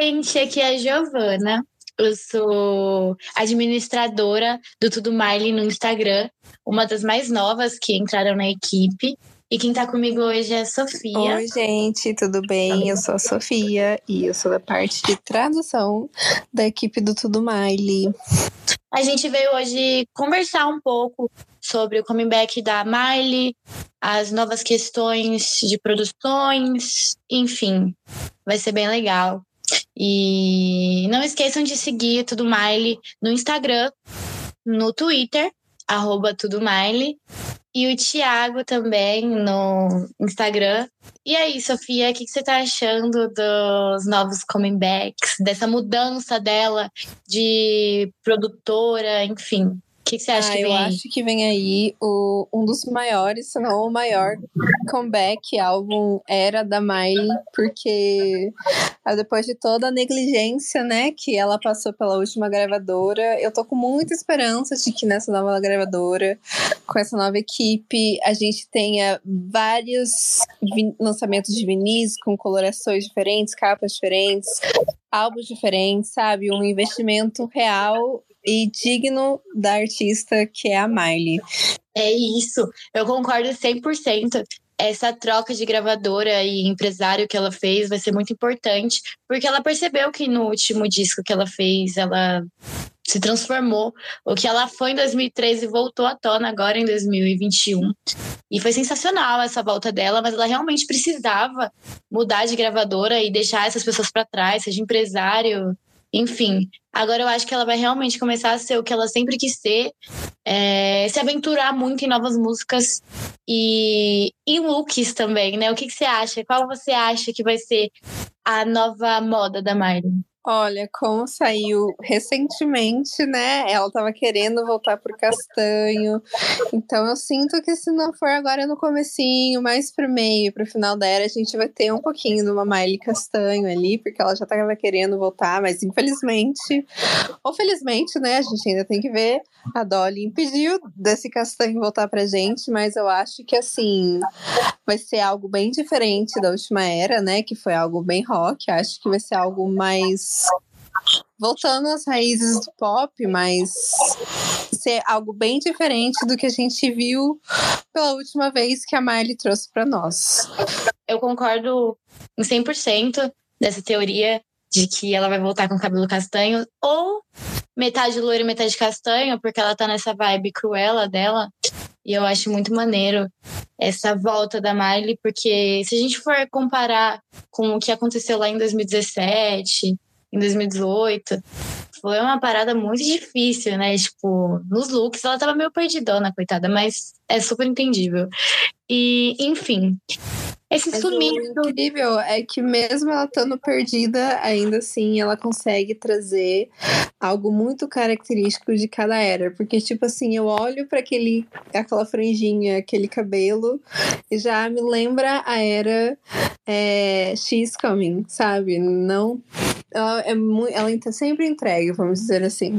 gente, aqui é a Giovana. Eu sou administradora do Tudo Miley no Instagram, uma das mais novas que entraram na equipe. E quem tá comigo hoje é a Sofia. Oi, gente, tudo bem? Eu sou a Sofia e eu sou da parte de tradução da equipe do Tudo Miley. A gente veio hoje conversar um pouco sobre o comeback da Miley, as novas questões de produções, enfim, vai ser bem legal. E não esqueçam de seguir Tudo Miley no Instagram, no Twitter, arroba Tudo e o Thiago também no Instagram. E aí, Sofia, o que, que você tá achando dos novos comebacks, dessa mudança dela de produtora, enfim? O que, que, você acha ah, que vem eu aí? acho que vem aí o, um dos maiores, se não o maior comeback álbum era da Miley, porque ah, depois de toda a negligência, né, que ela passou pela última gravadora, eu tô com muita esperança de que nessa nova gravadora, com essa nova equipe, a gente tenha vários lançamentos de vinis com colorações diferentes, capas diferentes, álbuns diferentes, sabe? Um investimento real e digno da artista que é a Miley. É isso, eu concordo 100%. Essa troca de gravadora e empresário que ela fez vai ser muito importante, porque ela percebeu que no último disco que ela fez, ela se transformou. O que ela foi em 2013 voltou à tona agora em 2021. E foi sensacional essa volta dela, mas ela realmente precisava mudar de gravadora e deixar essas pessoas para trás, seja empresário, enfim, agora eu acho que ela vai realmente começar a ser o que ela sempre quis ser, é, se aventurar muito em novas músicas e em looks também, né? O que, que você acha? Qual você acha que vai ser a nova moda da Miley? Olha, como saiu recentemente, né? Ela tava querendo voltar pro castanho. Então eu sinto que se não for agora no comecinho, mais pro meio, pro final da era, a gente vai ter um pouquinho de uma Miley castanho ali, porque ela já tava querendo voltar, mas infelizmente, ou felizmente, né? A gente ainda tem que ver. A Dolly impediu desse castanho voltar pra gente, mas eu acho que assim vai ser algo bem diferente da última era, né? Que foi algo bem rock. Acho que vai ser algo mais voltando às raízes do pop, mas ser algo bem diferente do que a gente viu pela última vez que a Miley trouxe para nós. Eu concordo em 100% dessa teoria de que ela vai voltar com cabelo castanho ou metade loiro e metade castanho, porque ela tá nessa vibe cruela dela. E eu acho muito maneiro essa volta da Miley, porque se a gente for comparar com o que aconteceu lá em 2017, em 2018, foi uma parada muito difícil, né? Tipo, nos looks ela tava meio perdidona, coitada, mas é super entendível. E, enfim, esse Mas sumiço. O incrível é que mesmo ela estando perdida, ainda assim ela consegue trazer algo muito característico de cada era. Porque, tipo assim, eu olho para aquele aquela franjinha, aquele cabelo, e já me lembra a era é, She's Coming, sabe? Não. Ela, é muito, ela sempre entrega, vamos dizer assim.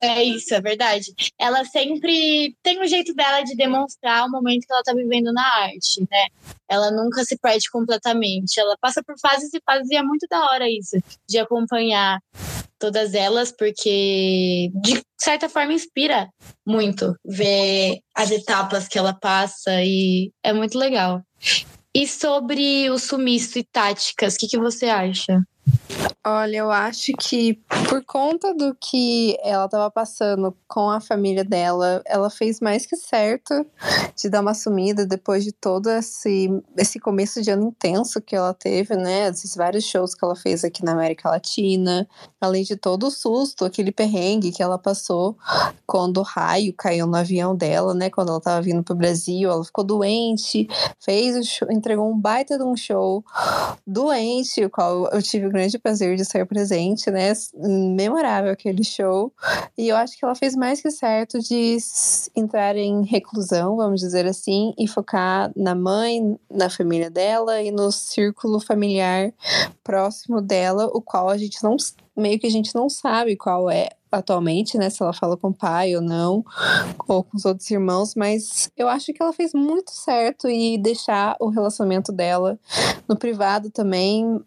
É isso, é verdade. Ela sempre tem um jeito dela de demonstrar o momento que ela tá vivendo na arte, né? Ela nunca se perde completamente. Ela passa por fases e fases e é muito da hora isso, de acompanhar todas elas, porque de certa forma inspira muito ver as etapas que ela passa e é muito legal. E sobre o sumiço e táticas, o que, que você acha? Olha, eu acho que por conta do que ela estava passando com a família dela, ela fez mais que certo de dar uma sumida depois de todo esse, esse começo de ano intenso que ela teve, né? Esses vários shows que ela fez aqui na América Latina, além de todo o susto, aquele perrengue que ela passou quando o raio caiu no avião dela, né? Quando ela estava vindo para o Brasil, ela ficou doente, fez show, entregou um baita de um show doente, o qual eu tive grande prazer de ser presente, né? Memorável aquele show. E eu acho que ela fez mais que certo de entrar em reclusão, vamos dizer assim, e focar na mãe, na família dela e no círculo familiar próximo dela, o qual a gente não meio que a gente não sabe qual é atualmente, né? Se ela fala com o pai ou não, ou com os outros irmãos, mas eu acho que ela fez muito certo e deixar o relacionamento dela no privado também,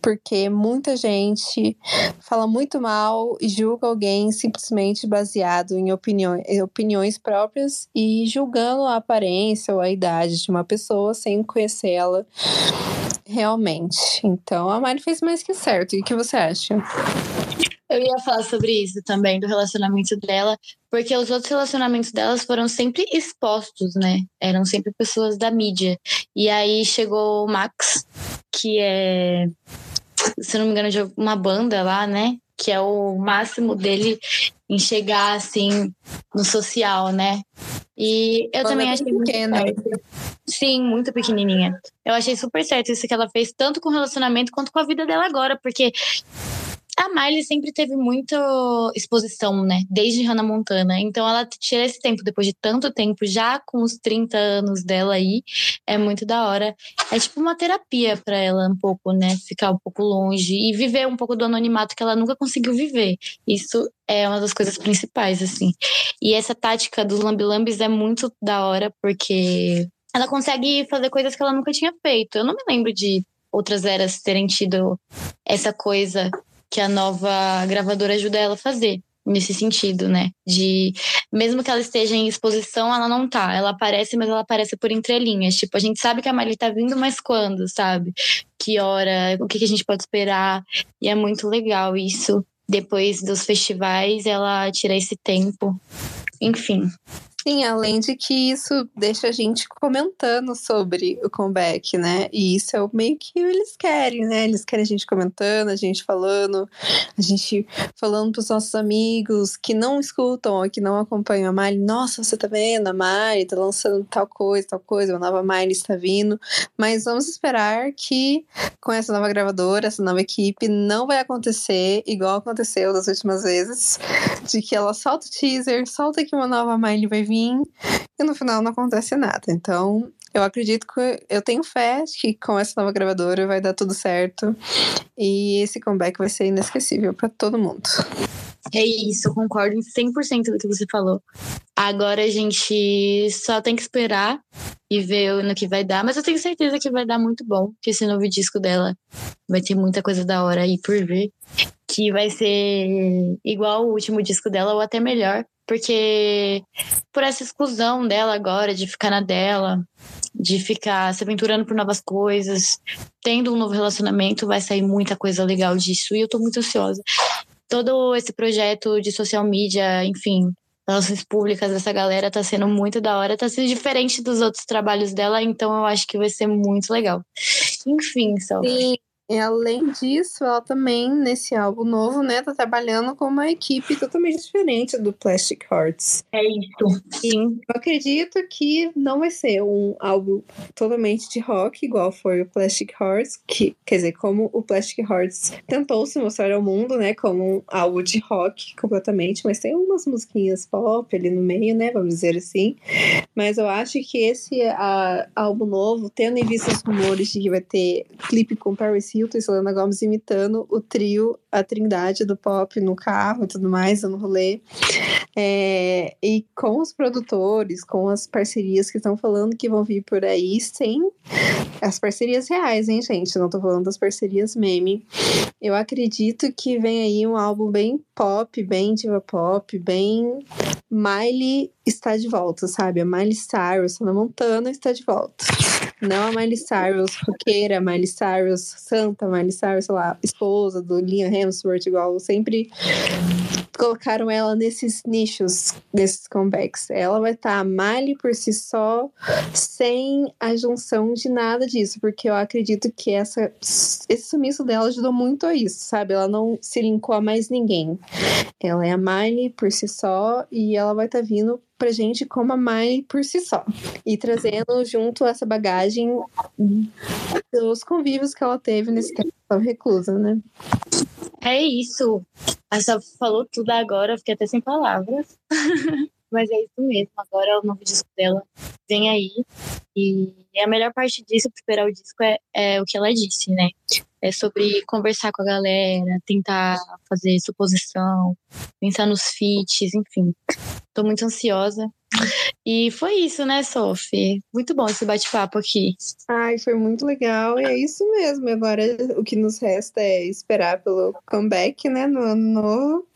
porque muita gente fala muito mal e julga alguém simplesmente baseado em opiniões, opiniões próprias e julgando a aparência ou a idade de uma pessoa sem conhecer ela realmente. Então a Mari fez mais que certo. E o que você acha? Eu ia falar sobre isso também, do relacionamento dela, porque os outros relacionamentos delas foram sempre expostos, né? Eram sempre pessoas da mídia. E aí chegou o Max, que é, se não me engano, de uma banda lá, né? Que é o máximo dele em chegar assim no social, né? E eu também achei pequena. Sim, muito pequenininha. Eu achei super certo isso que ela fez, tanto com o relacionamento quanto com a vida dela agora, porque a Miley sempre teve muita exposição, né? Desde Hannah Montana. Então ela tira esse tempo depois de tanto tempo, já com os 30 anos dela aí, é muito da hora. É tipo uma terapia para ela um pouco, né? Ficar um pouco longe e viver um pouco do anonimato que ela nunca conseguiu viver. Isso é uma das coisas principais, assim. E essa tática dos lambilambes é muito da hora, porque ela consegue fazer coisas que ela nunca tinha feito. Eu não me lembro de outras eras terem tido essa coisa que a nova gravadora ajuda ela a fazer nesse sentido, né? De mesmo que ela esteja em exposição, ela não tá. Ela aparece, mas ela aparece por entrelinhas. Tipo, a gente sabe que a Miley tá vindo, mas quando, sabe? Que hora, o que, que a gente pode esperar. E é muito legal isso. Depois dos festivais, ela tira esse tempo. Enfim. Sim, além de que isso deixa a gente comentando sobre o comeback, né? E isso é o meio que eles querem, né? Eles querem a gente comentando, a gente falando, a gente falando pros nossos amigos que não escutam ou que não acompanham a Miley. Nossa, você tá vendo? A Miley tá lançando tal coisa, tal coisa, uma nova Miley está vindo. Mas vamos esperar que com essa nova gravadora, essa nova equipe, não vai acontecer igual aconteceu das últimas vezes, de que ela solta o teaser, solta que uma nova Miley vai vir e no final não acontece nada. Então, eu acredito que eu tenho fé que com essa nova gravadora vai dar tudo certo e esse comeback vai ser inesquecível para todo mundo. É isso, concordo em 100% do que você falou. Agora a gente só tem que esperar e ver no que vai dar, mas eu tenho certeza que vai dar muito bom, que esse novo disco dela vai ter muita coisa da hora aí por ver, que vai ser igual o último disco dela ou até melhor, porque por essa exclusão dela agora, de ficar na dela, de ficar se aventurando por novas coisas, tendo um novo relacionamento, vai sair muita coisa legal disso. E eu tô muito ansiosa. Todo esse projeto de social media, enfim, relações públicas dessa galera tá sendo muito da hora, tá sendo diferente dos outros trabalhos dela, então eu acho que vai ser muito legal. Enfim, só. Sim, e além disso, ela também, nesse álbum novo, né, tá trabalhando com uma equipe totalmente diferente do Plastic Hearts. É isso, sim. Eu acredito que não vai ser um álbum totalmente de rock, igual foi o Plastic Hearts, que, quer dizer, como o Plastic Hearts tentou se mostrar ao mundo, né, como um álbum de rock completamente, mas tem umas musiquinhas pop ali no meio, né, vamos dizer assim. Mas eu acho que esse a, álbum novo, tendo em vista os rumores de que vai ter clipe com Paris Hilton e Selena Gomez imitando o trio, a trindade do pop no carro e tudo mais, no rolê. É, e com os produtores, com as parcerias que estão falando que vão vir por aí, sem as parcerias reais, hein, gente? Não tô falando das parcerias meme. Eu acredito que vem aí um álbum bem pop, bem diva pop, bem Miley está de volta, sabe? A Miley Cyrus, na Montana, está de volta. Não a Miley Cyrus, roqueira, Miley Cyrus, santa Miley Cyrus, sei lá, esposa do Liam Hemsworth, igual sempre colocaram ela nesses nichos, nesses comebacks. Ela vai estar tá Miley por si só, sem a junção de nada disso, porque eu acredito que essa, esse sumiço dela ajudou muito a isso, sabe? Ela não se linkou a mais ninguém. Ela é a Miley por si só e ela vai estar tá vindo pra gente como a Mai por si só. E trazendo junto essa bagagem dos convívios que ela teve nesse tempo reclusa, né? É isso. A só falou tudo agora, fiquei até sem palavras. Mas é isso mesmo. Agora o novo disco dela vem aí. E a melhor parte disso, para esperar o disco, é, é o que ela disse, né? É sobre conversar com a galera, tentar fazer suposição, pensar nos feats, enfim. Tô muito ansiosa. E foi isso, né, Sophie? Muito bom esse bate-papo aqui. Ai, foi muito legal. E é isso mesmo. Agora o que nos resta é esperar pelo comeback, né, no ano novo.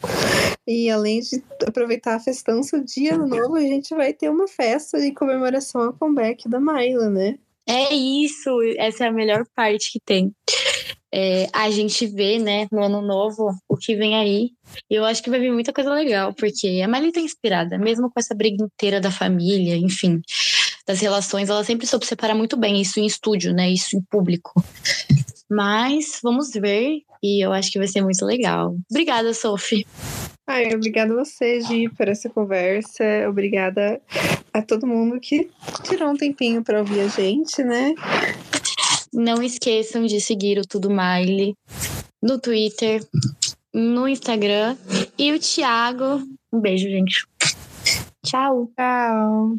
E além de aproveitar a festança do dia ano novo, a gente vai ter uma festa de comemoração ao comeback da Maila, né? É isso, essa é a melhor parte que tem. É, a gente vê, né, no ano novo, o que vem aí. Eu acho que vai vir muita coisa legal, porque a Miley tá inspirada, mesmo com essa briga inteira da família, enfim, das relações, ela sempre soube separar muito bem isso em estúdio, né, isso em público. Mas vamos ver, e eu acho que vai ser muito legal. Obrigada, Sophie. Ai, obrigada a você, Gi, por essa conversa. Obrigada a todo mundo que tirou um tempinho para ouvir a gente, né? Não esqueçam de seguir o Tudo Miley no Twitter, no Instagram. E o Thiago. Um beijo, gente. Tchau. Tchau.